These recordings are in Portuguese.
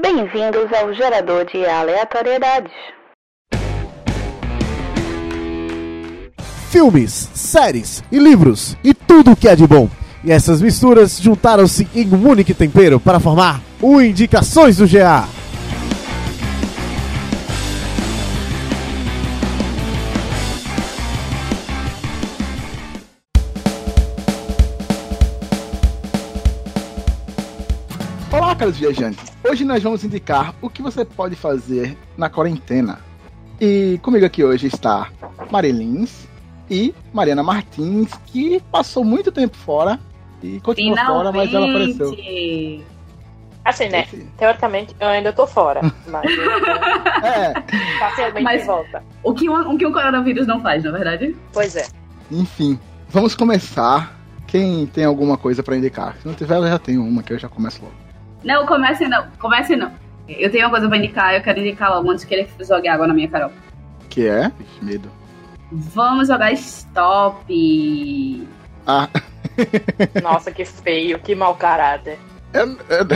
Bem-vindos ao gerador de aleatoriedades. Filmes, séries e livros e tudo o que é de bom. E essas misturas juntaram-se em um único tempero para formar o Indicações do GA. Caros viajantes. Hoje nós vamos indicar o que você pode fazer na quarentena. E comigo aqui hoje está Marilins e Mariana Martins, que passou muito tempo fora e continuou fora, mas ela apareceu. Assim, né? Esse- Teoricamente, eu ainda tô fora. Mas eu É, parcialmente Mas- volta. O que, um, o que o coronavírus não faz, na verdade? Pois é. enfim. Vamos começar. Quem tem alguma coisa pra indicar? Se não tiver, eu já tenho uma que eu já começo logo. Não, comece não. Comece não. Eu tenho uma coisa pra indicar, eu quero indicar logo antes que ele jogue água na minha Carol. Que é? Ixi, medo. Vamos jogar stop. Ah, Nossa, que feio, que mau caráter. eu, eu,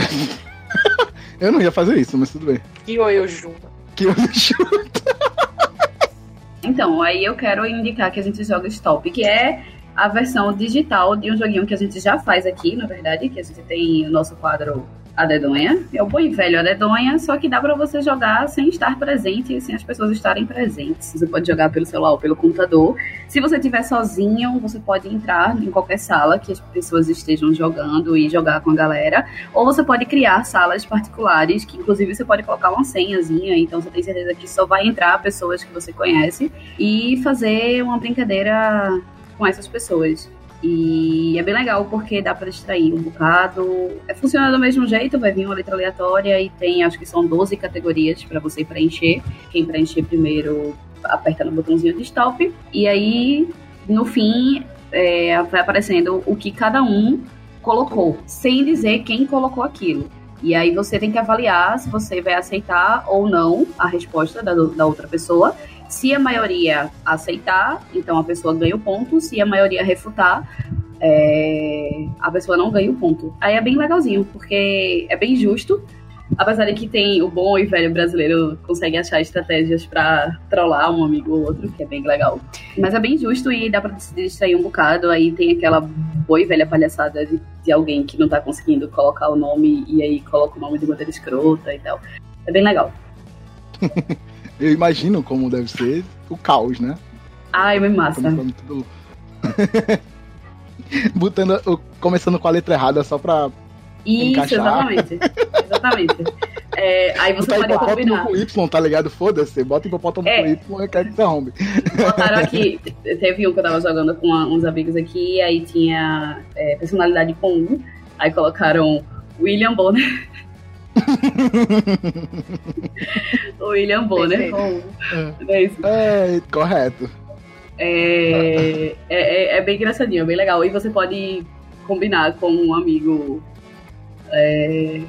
eu não ia fazer isso, mas tudo bem. Que oi, Juma. Que eu chuto. Então, aí eu quero indicar que a gente joga Stop, que é a versão digital de um joguinho que a gente já faz aqui, na verdade, que a gente tem o nosso quadro A Dedonha. É o bom e velho A Dedonha, só que dá pra você jogar sem estar presente, sem as pessoas estarem presentes. Você pode jogar pelo celular ou pelo computador. Se você estiver sozinho, você pode entrar em qualquer sala que as pessoas estejam jogando e jogar com a galera. Ou você pode criar salas particulares, que inclusive você pode colocar uma senhazinha, então você tem certeza que só vai entrar pessoas que você conhece e fazer uma brincadeira com essas pessoas. E é bem legal porque dá pra distrair um bocado. É, funciona do mesmo jeito, vai vir uma letra aleatória e tem, acho que são 12 categorias pra você preencher. Quem preencher primeiro aperta no botãozinho de stop. E aí, no fim, é, vai aparecendo o que cada um colocou, sem dizer quem colocou aquilo. E aí você tem que avaliar se você vai aceitar ou não a resposta da, da outra pessoa. Se a maioria aceitar, então a pessoa ganha o ponto. Se a maioria refutar, é, a pessoa não ganha o ponto. Aí é bem legalzinho, porque é bem justo. Apesar de que tem o bom e velho brasileiro consegue achar estratégias pra trollar um amigo ou outro, que é bem legal. Mas é bem justo e dá pra se distrair um bocado. Aí tem aquela boa e velha palhaçada de, de alguém que não tá conseguindo colocar o nome e aí coloca o nome de maneira escrota e tal. É bem legal. Eu imagino como deve ser o caos, né? Ai, bem massa. Começando tudo. Botando, começando com a letra errada só pra Isso, encaixar. exatamente. Exatamente. É, aí você botar pode combinar. com Y, tá ligado? Foda-se, bota hipopótamo É. com Y e quer que se arrombe. Botaram aqui, teve um que eu tava jogando com uns amigos aqui, aí tinha é, personalidade com U, aí colocaram William Bonner. William Bonner com U. É isso. É, correto. É, é, é- é bem engraçadinho, é bem legal. E você pode combinar com um amigo é,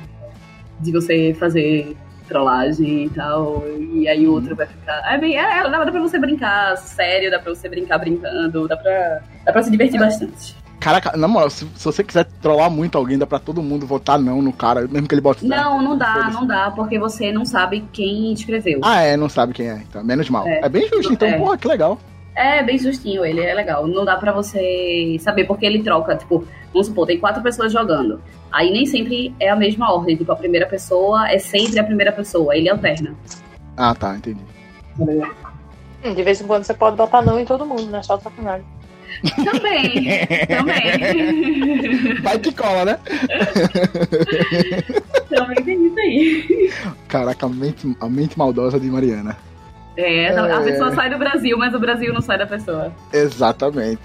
de você fazer trollagem e tal. E aí o outro vai ficar. É bem. É, dá, dá pra você brincar sério, dá pra você brincar brincando, dá pra, dá pra se divertir bastante. Caraca, na moral, se, se você quiser trollar muito alguém, dá pra todo mundo votar não no cara, mesmo que ele bote. Não, não dá, não dá, porque você não sabe quem escreveu. Ah, é, não sabe quem é, então. Menos mal. É, É. bem justo, então, É. porra, que legal. É bem justinho ele, é legal. Não dá pra você saber porque ele troca, tipo, vamos supor, tem quatro pessoas jogando. Aí nem sempre é a mesma ordem. Tipo, a primeira pessoa é sempre a primeira pessoa, ele alterna. Ah, tá, entendi. Hum, De vez em quando você pode botar não em todo mundo, né? Só sacanagem. Também, também. Vai que cola, né? também tem isso aí. Caraca, a mente, a mente maldosa de Mariana. É, a É. pessoa sai do Brasil, mas o Brasil não sai da pessoa. Exatamente.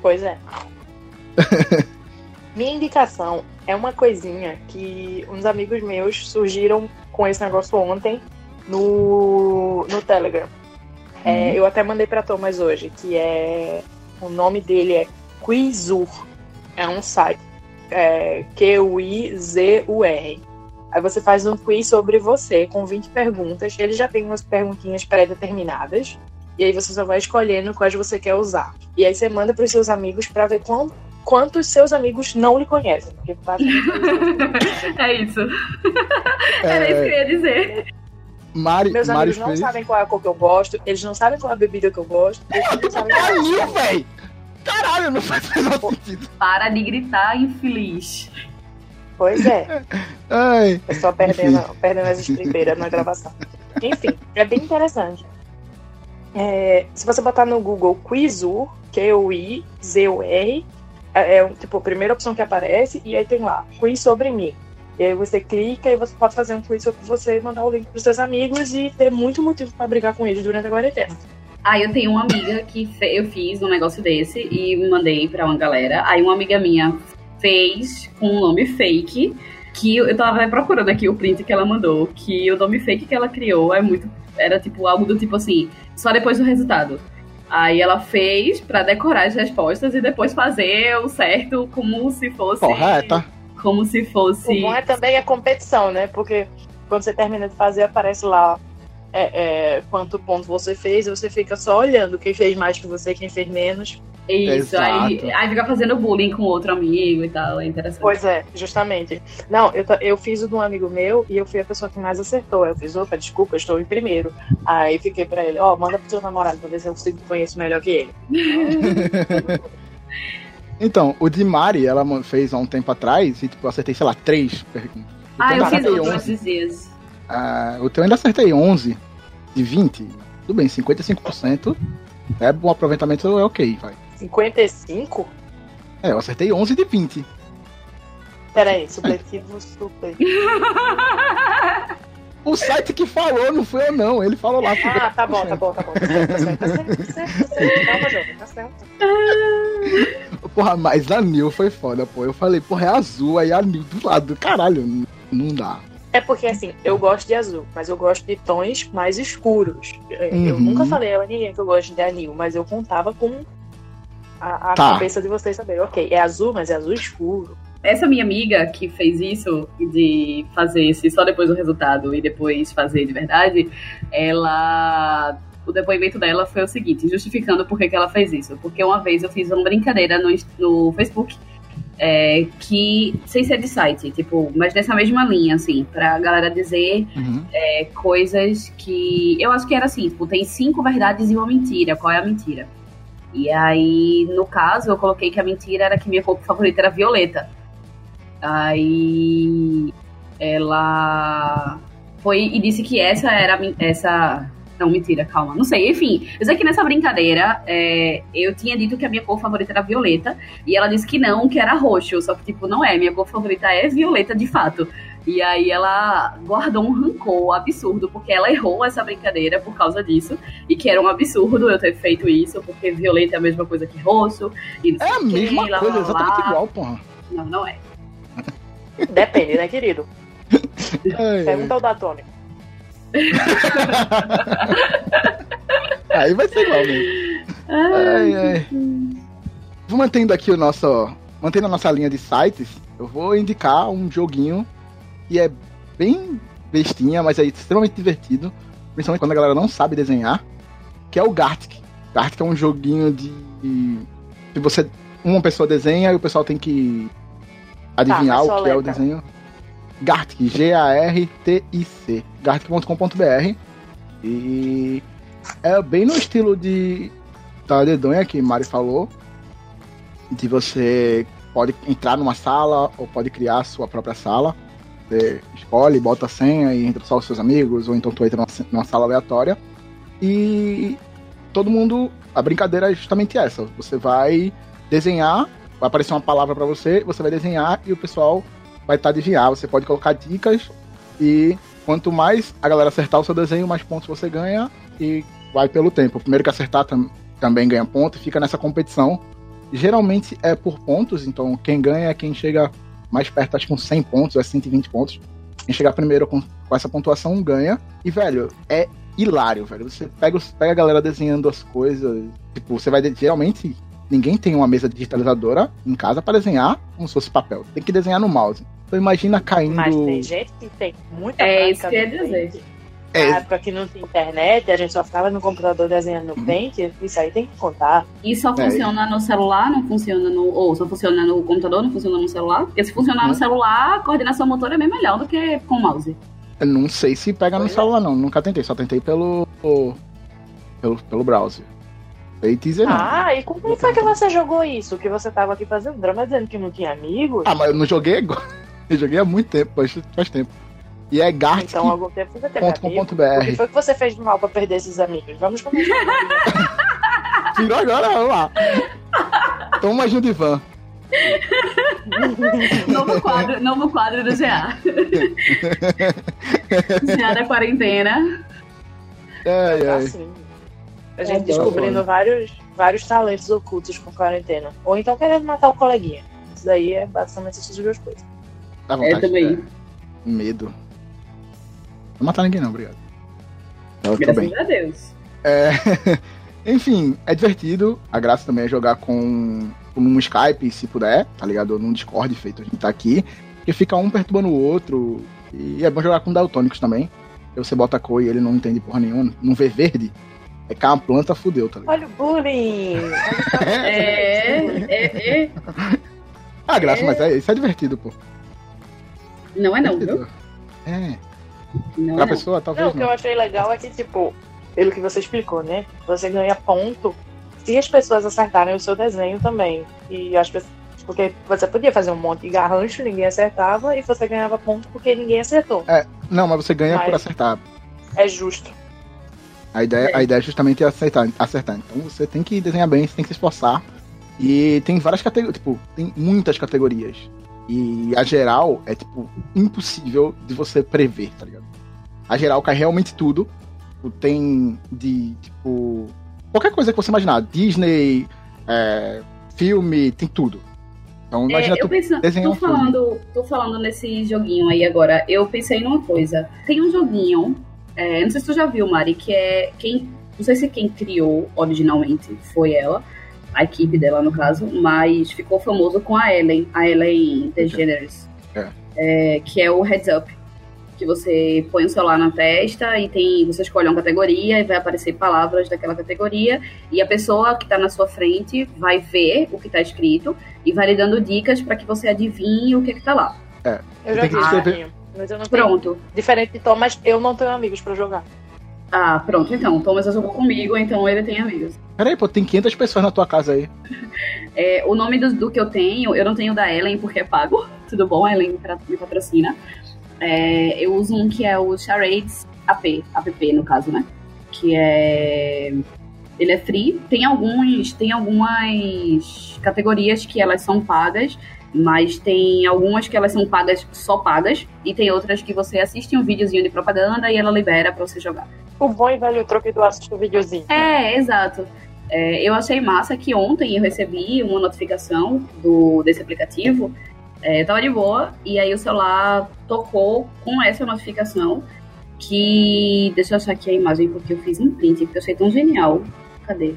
Pois é. Minha indicação é uma coisinha que uns amigos meus surgiram com esse negócio ontem no, no Telegram. É, eu até mandei pra Thomas hoje, que é. O nome dele é Quizur. É um site. É, Q-U-I-Z-U-R. Aí você faz um quiz sobre você com 20 perguntas. Ele já tem umas perguntinhas pré-determinadas. E aí você só vai escolhendo quais você quer usar. E aí você manda pros seus amigos pra ver quão quantos seus amigos não lhe conhecem. Porque É isso. Era isso que eu ia dizer. Mari, meus Mari amigos não sabem qual é a cor que eu gosto, eles não sabem qual é a bebida que eu gosto, eles não sabem qual é véi! Caralho, não faz menor sentido. Para de gritar, infeliz. Pois é. Ai, Eu só perdendo, perdendo as estribeiras na gravação. Enfim, é bem interessante. É, se você botar no Google Quizur, Q-U-I-Z-U-R, é, é tipo a primeira opção que aparece, e aí tem lá, quiz sobre mim. E aí você clica e você pode fazer um quiz sobre você, mandar o link pros seus amigos e ter muito motivo pra brigar com eles durante a quarentena. Aí eu tenho uma amiga que eu fiz um negócio desse e mandei pra uma galera. Aí uma amiga minha fez com um nome fake, que eu tava procurando aqui o print que ela mandou, que o nome fake que ela criou é muito. Era tipo algo do tipo assim, só depois do resultado. Aí ela fez pra decorar as respostas e depois fazer o certo como se fosse. correta. Como se O fosse. bom é também a competição, né? Porque quando você termina de fazer, aparece lá é, é, quanto ponto você fez, e você fica só olhando quem fez mais que você, quem fez menos. Isso, aí, Exato. aí fica fazendo bullying com outro amigo e tal. É interessante. Pois é, justamente. Não, eu, eu fiz o de um amigo meu e eu fui a pessoa que mais acertou. Eu fiz, opa, desculpa, eu estou em primeiro. Aí fiquei pra ele, ó, manda pro seu namorado pra ver se eu consigo conhecer melhor que ele. Então, o de Mari, ela fez há um tempo atrás e, tipo, eu acertei, sei lá, três perguntas. Ah, eu fiz acertei outro 11. esses dias. Ah, o teu ainda acertei 11 de 20. Tudo bem, 55%. É bom aproveitamento, é ok, vai. 55? É, eu acertei 11 de 20. Peraí, supletivo, super. O site que falou, não foi eu não, ele falou lá. Ah, tá bom, tá bom, tá bom. Tá certo, tá certo, tá certo, tá certo, tá certo. Tá certo. Porra, mas a Nil foi foda, pô. Eu falei, porra, é azul, aí a Nil do lado, caralho, não dá. É porque assim, eu gosto de azul, mas eu gosto de tons mais escuros. Eu Uhum. nunca falei a ninguém que eu gosto de anil, mas eu contava com a, a Tá. cabeça de vocês saberem. Ok, é azul, mas é azul escuro. Essa minha amiga que fez isso, de fazer esse só depois do resultado e depois fazer de verdade, ela. O depoimento dela foi o seguinte, justificando por que, que ela fez isso. Porque uma vez eu fiz uma brincadeira no, no Facebook, é, que, sem ser de site, tipo, mas nessa mesma linha, assim, pra galera dizer Uhum. é, coisas que. Eu acho que era assim, tipo, tem cinco verdades e uma mentira. Qual é a mentira? E aí, no caso, eu coloquei que a mentira era que minha cor favorita era violeta. Aí ela foi e disse que essa era essa. Não, mentira, calma. Não sei. Enfim, eu sei que nessa brincadeira é, eu tinha dito que a minha cor favorita era violeta. E ela disse que não, que era roxo. Só que, tipo, não é. Minha cor favorita é violeta de fato. E aí ela guardou um rancor absurdo, porque ela errou essa brincadeira por causa disso. E que era um absurdo eu ter feito isso, porque violeta é a mesma coisa que roxo. E não É sei a mesma lá, coisa, lá, exatamente lá. igual, porra. Não, não é. Depende, né, querido? Pergunta ao Datônico. Aí vai ser igual mesmo. Ai, ai. Vou mantendo aqui o nosso. Mantendo a nossa linha de sites, eu vou indicar um joguinho que é bem bestinha, mas é extremamente divertido. Principalmente quando a galera não sabe desenhar. Que é o Gartic. Gartic é um joguinho de. Se você. Uma pessoa desenha e o pessoal tem que adivinhar mas só o que é o letra. desenho. Gartic, G-A-R-T-I-C. Gartic.com.br. E é bem no estilo de da dedonha que Mari falou. De você pode entrar numa sala ou pode criar sua própria sala. Você escolhe, bota a senha e entra só os seus amigos, ou então tu entra numa, numa sala aleatória. E todo mundo. A brincadeira é justamente essa. Você vai desenhar, vai aparecer uma palavra pra você, você vai desenhar e o pessoal vai estar adivinhar. Você pode colocar dicas e quanto mais a galera acertar o seu desenho, mais pontos você ganha e vai pelo tempo. O primeiro que acertar tam- também ganha ponto e fica nessa competição. Geralmente é por pontos, então quem ganha é quem chega mais perto, acho que com 100 pontos, é 120 pontos. Quem chegar primeiro com, com essa pontuação ganha. E, velho, é hilário, velho. Você pega, pega a galera desenhando as coisas. Tipo, você vai. Geralmente, ninguém tem uma mesa digitalizadora em casa para desenhar como se fosse papel. Tem que desenhar no mouse. Então imagina caindo. Mas tem gente que tem muita É isso que eu ia no dizer. É. Na época que não tinha internet, a gente só ficava no computador desenhando no Paint, isso aí tem que contar. E só É. funciona no celular, não funciona no. Ou só funciona no computador, não funciona no celular? Porque se funcionar no Uhum. celular, a coordenação motora é bem melhor do que com o mouse. Eu não sei se pega no Pois é. celular, não. Nunca tentei, só tentei pelo. pelo, pelo browser. Dizer não. Ah, e como foi que você jogou isso? Que você tava aqui fazendo drama dizendo que não tinha amigos? Ah, mas eu não joguei agora. Eu joguei há muito tempo, faz, faz tempo. E é Gartic. então, algum tempo você teve amigo. O que foi que você fez de mal pra perder esses amigos? Vamos começar. Tirou agora, vamos lá. Toma uma Judivan. Novo quadro, novo quadro do GA. GA da quarentena. Ai, ai. assim. A gente É, descobrindo bom. vários, vários talentos ocultos com quarentena. Ou então querendo matar o coleguinha. Isso daí é basicamente essas duas coisas. Dá vontade. É também. é, medo. Não matar ninguém, não, obrigado. Eu Graças bem. a Deus. É, Enfim, é divertido. A graça também é jogar com num Skype, se puder, tá ligado? Ou num Discord feito a gente tá aqui. Porque fica um perturbando o outro. E é bom jogar com daltônicos também. Você bota a cor e ele não entende porra nenhuma. Não vê verde. É que uma planta fudeu, tá ligado? Olha o bullying! É, é, é. Ah, graça, mas é, isso é divertido, pô. Não é não, viu? É. Não Pra é não. pessoa, Não, talvez o que não. eu achei legal é que, tipo, pelo que você explicou, né? Você ganha ponto se as pessoas acertarem o seu desenho também. E as pessoas. Porque você podia fazer um monte de garrancho, ninguém acertava, e você ganhava ponto porque ninguém acertou. Não, mas você ganha por Mas- acertar. É justo. A ideia, a ideia é justamente acertar, acertar. Então você tem que desenhar bem, você tem que se esforçar. E tem várias categorias, tipo, tem muitas categorias. E a geral é, tipo, impossível de você prever, tá ligado? A geral cai realmente tudo. Tipo, Tem de, tipo, qualquer coisa que você imaginar. Disney, é, filme, tem tudo. Então imagina É, eu tu penso, tô um filme. falando, tô falando nesse joguinho aí agora. Eu pensei numa coisa. Tem um joguinho, é, não sei se tu já viu, Mari, que é quem, não sei se quem criou originalmente foi ela, a equipe dela no caso, mas ficou famoso com a Ellen, a Ellen DeGeneres, É. É, que é o Heads Up. Que você põe o celular na testa e tem. Você escolhe uma categoria e vai aparecer palavras daquela categoria. E a pessoa que tá na sua frente vai ver o que tá escrito e vai lhe dando dicas para que você adivinhe o que, é que tá lá. Eu já vi mas eu não tenho. Pronto. Diferente de Tom, mas eu não tenho amigos pra jogar. Ah, pronto, então. Thomas já jogou comigo, então ele tem amigos. Peraí, pô, tem 500 pessoas na tua casa aí. É, o nome do, do que eu tenho, eu não tenho da Ellen porque é pago. Tudo bom, a Ellen me patrocina. É, eu uso um que é o Charades AP, app no caso, né? Que é. Ele é free. Tem alguns. Tem algumas categorias que elas são pagas. Mas tem algumas que elas são pagas só pagas. E tem outras que você assiste um videozinho de propaganda e ela libera pra você jogar. O bom e velho troco do assistir o videozinho. É, exato. É, eu achei massa que ontem eu recebi uma notificação do, desse aplicativo. É, tava de boa, e aí o celular tocou com essa notificação. Que. Deixa eu achar aqui a imagem, porque eu fiz um print, porque eu achei tão genial. Cadê?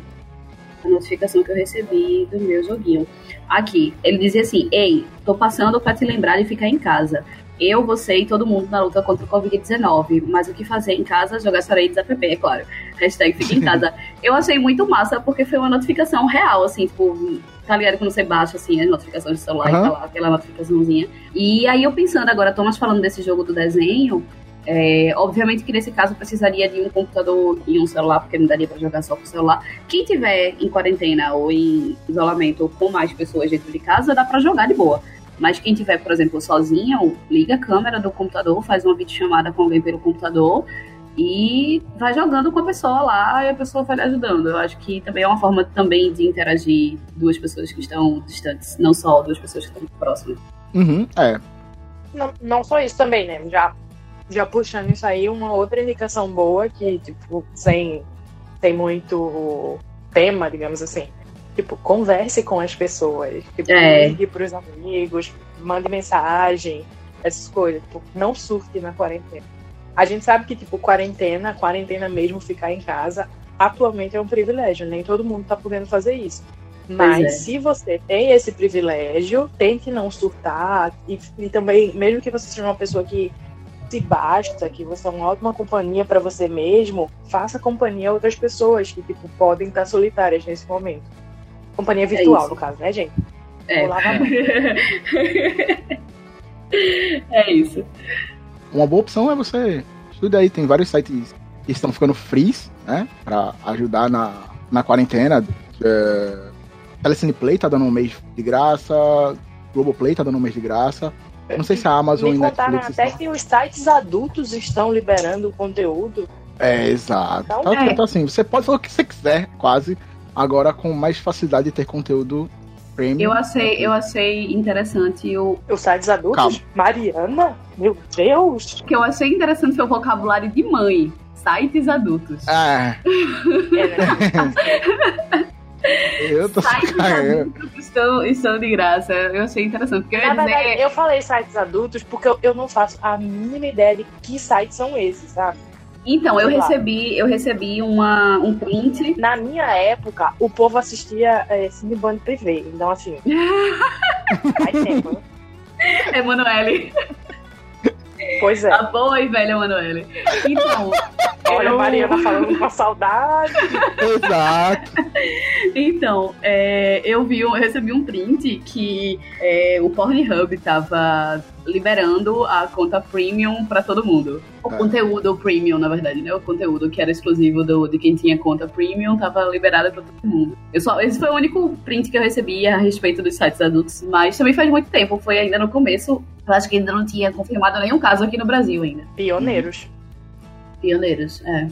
A notificação que eu recebi do meu joguinho. Aqui, ele dizia assim: Ei, tô passando pra te lembrar de ficar em casa. Eu, você e todo mundo na luta contra o Covid-19. Mas o que fazer em casa? Jogar Charades app, é claro. Hashtag fica em casa. eu achei muito massa, porque foi uma notificação real, assim, tipo, tá ligado quando você baixa, assim, as notificações do celular Aham. e tá lá, aquela notificaçãozinha. E aí eu pensando agora, Thomas falando desse jogo do desenho, é, obviamente que nesse caso precisaria de um computador e um celular, porque não daria pra jogar só com o celular. Quem tiver em quarentena ou em isolamento com mais pessoas dentro de casa, dá pra jogar de boa. Mas quem tiver, por exemplo, sozinho, liga a câmera do computador, faz uma videochamada com alguém pelo computador e vai jogando com a pessoa lá e a pessoa vai lhe ajudando. Eu acho que também é uma forma também de interagir duas pessoas que estão distantes, não só duas pessoas que estão próximas. Uhum, é. Não, não só isso também, né? Já, já puxando isso aí, uma outra indicação boa que, tipo, sem, sem muito tema, digamos assim. Tipo, converse com as pessoas. Tipo, É. ligue pros amigos, mande mensagem, essas coisas. Tipo, não surte na quarentena. A gente sabe que, tipo, quarentena, quarentena mesmo, ficar em casa, atualmente é um privilégio. Nem todo mundo tá podendo fazer isso. Mas é. se você tem esse privilégio, tente não surtar. E, e também, mesmo que você seja uma pessoa que se basta, que você é uma ótima companhia para você mesmo, faça companhia a outras pessoas que tipo, podem estar solitárias nesse momento. Companhia virtual, isso. no caso, né, gente? É. Vou lavar a mão. é isso. Uma boa opção é você estuda aí, tem vários sites que estão ficando frees, né? Pra ajudar na, na quarentena. É, Telecine Play tá dando um mês de graça, Globoplay tá dando um mês de graça. Não sei se a Amazon Me e contaram Netflix até que os sites adultos estão liberando conteúdo. É, exato. Então, Tá, é. então, assim, você pode fazer o que você quiser, quase, agora com mais facilidade de ter conteúdo premium. Eu achei, eu achei interessante o. Os sites adultos? Calma. Mariana? Meu Deus! O que eu achei interessante foi o vocabulário de mãe. Sites adultos. É, É, né? eu tô Sites adultos estão, estão de graça. Eu achei interessante. Porque eu Na verdade, dizer. eu falei sites adultos porque eu, eu não faço a mínima ideia de que sites são esses, sabe? Então, eu recebi, eu recebi uma, um print. Na minha época, o povo assistia é, Cineband Privé. Então, assim. faz tempo, né? Emanuele. Pois é. A boa e velha Emanuele. Então, Olha, eu- a Mariana falando com saudade. Exato. Então, é, eu vi, eu recebi um print que é, o Pornhub tava liberando a conta premium pra todo mundo. O É. conteúdo premium, na verdade, né? O conteúdo que era exclusivo do, de quem tinha conta premium tava liberado pra todo mundo. Eu só, esse foi o único print que eu recebi a respeito dos sites adultos, mas também faz muito tempo, foi ainda no começo. Eu acho que ainda não tinha confirmado nenhum caso aqui no Brasil ainda. Pioneiros. Pioneiros, é.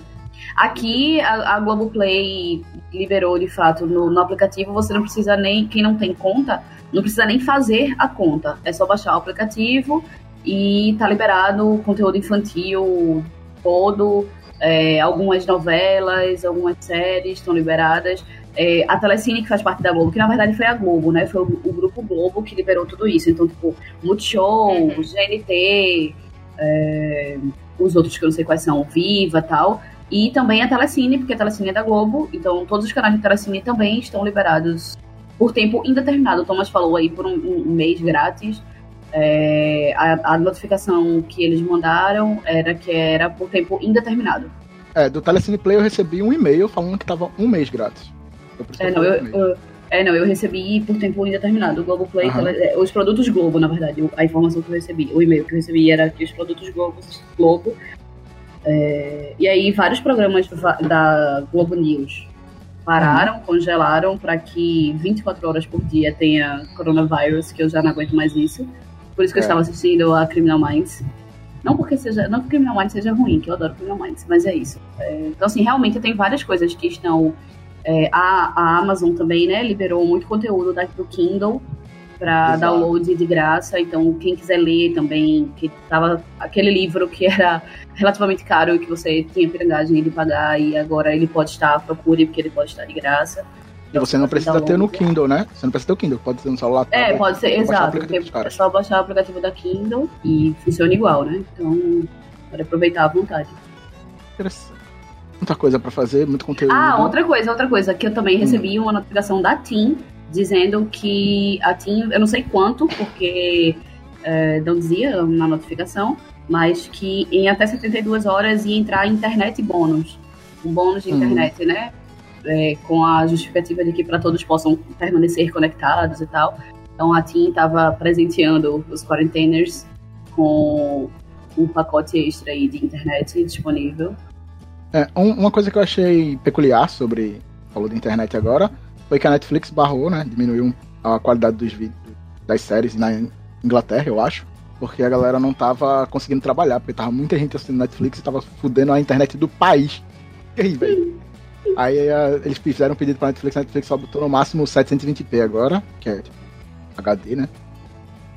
Aqui a, a Globoplay liberou de fato no, no aplicativo, você não precisa nem, quem não tem conta, não precisa nem fazer a conta. É só baixar o aplicativo e tá liberado o conteúdo infantil todo, é, algumas novelas, algumas séries estão liberadas. É, a Telecine, que faz parte da Globo, que na verdade foi a Globo, né? Foi o, o grupo Globo que liberou tudo isso. Então, tipo, Multishow, Uhum. GNT, é, os outros que eu não sei quais são, Viva tal. E também a Telecine, porque a Telecine é da Globo, então todos os canais de Telecine também estão liberados por tempo indeterminado. O Thomas falou aí por um, um mês grátis. É, a, a notificação que eles mandaram era que era por tempo indeterminado. É, do Telecine Play eu recebi um e-mail falando que tava um mês grátis. É, não, eu, um eu- é, não, eu recebi por tempo indeterminado. O Globoplay, Aham. tele- é, os produtos Globo, na verdade, a informação que eu recebi, o e-mail que eu recebi era que os produtos Globo, Globo é, e aí vários programas da Globo News pararam, congelaram para que 24 horas por dia tenha coronavírus, que eu já não aguento mais isso. Por isso que eu É. estava assistindo a Criminal Minds. Não porque seja, não que Criminal Minds seja ruim, que eu adoro Criminal Minds, mas é isso. É, então assim, realmente tem várias coisas que estão é, a, a Amazon também, né, liberou muito conteúdo da, do Kindle para download de graça. Então, quem quiser ler também, que tava aquele livro que era relativamente caro e que você tinha pirangagem de pagar e agora ele pode estar, procure porque ele pode estar de graça. E você não precisa ter no Kindle. Né? Você não precisa ter o Kindle, pode ser no celular. É, pode ser, exato. é só baixar o aplicativo da Kindle e funciona igual, né? Então, pode aproveitar à vontade. Interessante. Muita coisa pra fazer, muito conteúdo. Ah, outra coisa, outra coisa, que eu também recebi uma notificação da TIM dizendo que a TIM, eu não sei quanto, porque é, não dizia na notificação, mas que em até 72 horas ia entrar internet bônus. Um bônus de Hum. internet, né? É, com a justificativa de que para todos possam permanecer conectados e tal. Então a TIM estava presenteando os quarenteners com um pacote extra aí de internet disponível. É, um- uma coisa que eu achei peculiar sobre. Falou de internet agora, foi que a Netflix barrou, né? Diminuiu a qualidade dos vídeos das séries na Inglaterra, eu acho. Porque a galera não tava conseguindo trabalhar, porque tava muita gente assistindo Netflix e tava fudendo a internet do país. E aí, velho? Aí a- eles fizeram um pedido pra Netflix, a Netflix só botou no máximo 720p agora, que é tipo, HD, né?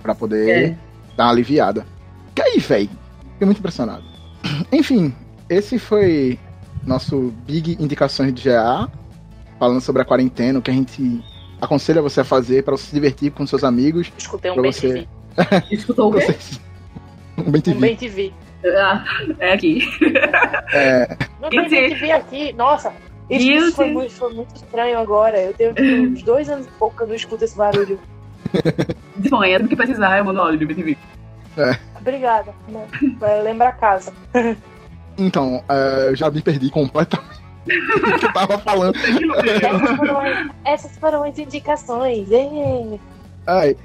Pra poder É. dar uma aliviada. Que aí, velho? Fiquei muito impressionado. Enfim, esse foi nosso Big Indicações de GA, falando sobre a quarentena, o que a gente aconselha você a fazer para você se divertir com seus amigos. Escutei um bem você. TV. Escutou o quê? Um bem Um TV. bem TV. Ah, é aqui. É, Não tem bem TV aqui. Nossa, isso, isso foi, muito, foi muito estranho agora. Eu tenho uns dois anos e pouco que eu não escuto esse barulho. Disponha do que precisar, eu mando áudio do BTV. Obrigada. né? Vai lembrar a casa. Então, é, eu já me perdi completamente. O que eu tava falando. Essas foram, essas foram as indicações. Ai.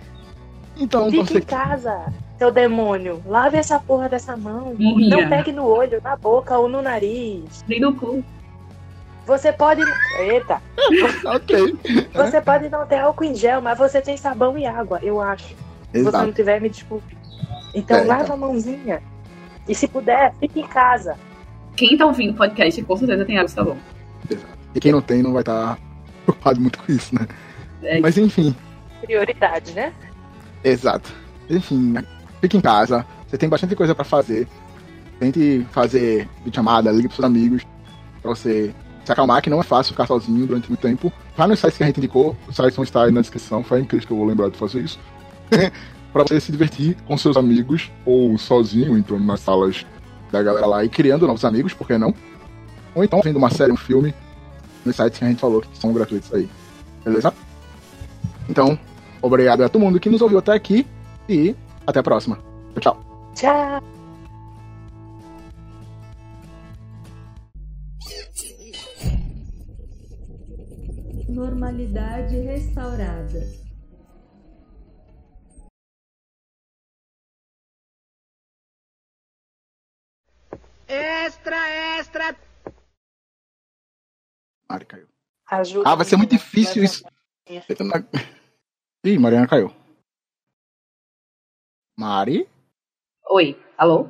Então, Fica você em casa, seu demônio. Lave essa porra dessa mão. Morria. Não pegue no olho, na boca ou no nariz. Nem no cu. Você pode. Eita! Ok. Você pode não ter álcool em gel, mas você tem sabão e água, eu acho. Se você não Exato. tiver, me desculpe. Então É, lava então. a mãozinha. E se puder, fique em casa. Quem tá ouvindo o podcast com certeza tem água e sabão. Exato. E quem não tem não vai estar preocupado muito com isso, né? É, Mas enfim, Prioridade, né? exato. Enfim, fique em casa. Você tem bastante coisa pra fazer. Tente fazer chamada, ligue pros seus amigos. Pra você se acalmar, que não é fácil ficar sozinho durante muito tempo. Vai nos sites que a gente indicou. Os sites vão estar aí na descrição. Foi incrível que eu vou lembrar de fazer isso. pra você se divertir com seus amigos ou sozinho, entrando nas salas da galera lá e criando novos amigos, por que não? Ou então vendo uma série, um filme, nos sites que a gente falou que são gratuitos aí. Beleza? Então, obrigado a todo mundo que nos ouviu até aqui e até a próxima. Tchau, tchau. Tchau. Normalidade restaurada. Mari caiu. Ajuda. Ah, vai ser muito difícil isso. Ih, Mariana caiu. Mari? Oi, alô?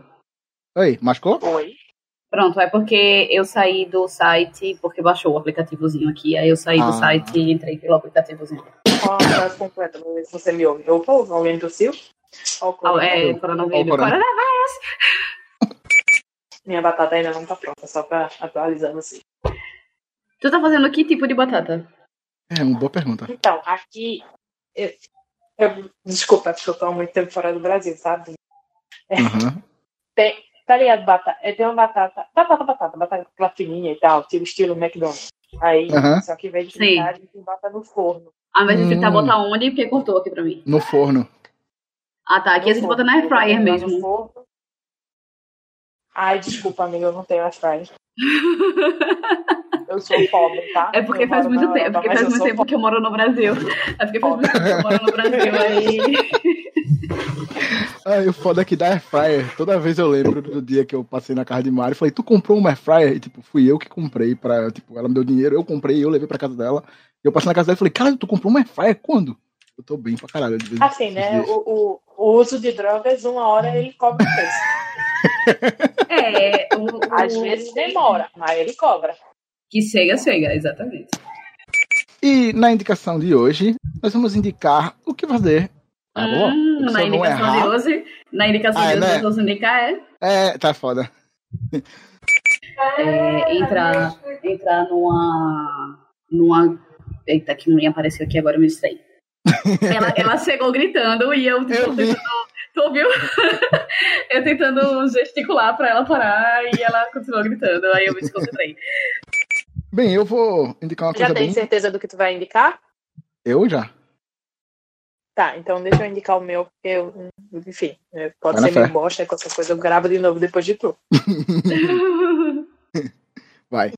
Oi, machucou? Oi. Pronto, é porque eu saí do site, porque baixou o aplicativozinho aqui, aí eu saí Ah. do site e entrei pelo aplicativozinho. Ó, a frase completa, vamos ver se você me ouve. Eu ouvo, alguém tossiu? Ó, o Ah, é, coronavírus. o corona. Coronavírus. Minha batata ainda não tá pronta, só pra atualizar você. Tu tá fazendo que tipo de batata? É, uma boa pergunta. Então, aqui. Eu, eu- desculpa, é porque eu tô há muito tempo fora do Brasil, sabe? Aham. Tem, tá ligado? Batata, eu tenho uma batata. Batata, batata, batata aquela fininha e tal, tipo estilo McDonald's. Aí, Aham. só que em vez de fritar, a gente bota no forno. Ao invés de tentar Hum. botar onde, porque cortou aqui pra mim. No forno. Ah, tá. Aqui a No gente forno. bota na air fryer Botar no mesmo. forno. Ai, desculpa, amiga, eu não tenho air fryer. Eu sou pobre, tá? É porque Eu faz muito tempo, é Europa, porque faz muito tempo que eu moro no Brasil. É porque faz muito tempo que eu moro no Brasil aí. Ah, o foda é que da Air Fryer, toda vez eu lembro do dia que eu passei na casa de Mari e falei, tu comprou uma Air Fryer? E tipo, fui eu que comprei pra, tipo, ela me deu dinheiro, eu comprei, eu levei pra casa dela. Eu passei na casa dela e falei, cara, tu comprou uma Air Fryer quando? Eu tô bem pra caralho. de vez em Assim, né? O, o, o uso de drogas, uma hora ele cobra o preço. É, o, o- Às vezes demora, mas ele cobra. Que chega, chega, exatamente. E na indicação de hoje, nós vamos indicar o que fazer. Ah, boa. Hum, Eu na não indicação de hoje, na indicação Ah, de hoje, né? nós vamos indicar é, É, tá foda. é, entrar, entrar numa, numa. Eita, que mulher apareceu aqui agora, eu me distraí. Ela, ela chegou gritando e eu, Eu tô vi. tentando. Tu ouviu? eu tentando gesticular pra ela parar e ela continuou gritando. Aí eu me desconcentrei. Bem, eu vou indicar uma Já coisa tem bem. certeza do que tu vai indicar? Eu já. Tá, então deixa eu indicar o meu, porque eu, enfim, é, pode Vai ser meio bosta, qualquer coisa eu gravo de novo depois de tu. Vai.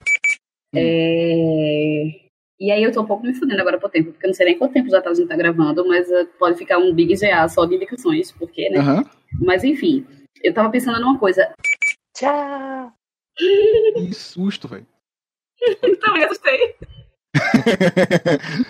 É, E aí eu tô um pouco me fudendo agora pro tempo, porque eu não sei nem quanto tempo já tá, a gente tá gravando, mas eh, pode ficar um Big GA só de indicações, porque, né? Aham. Mas enfim, eu tava pensando numa coisa. Tchau! Que susto, velho. Também assustei.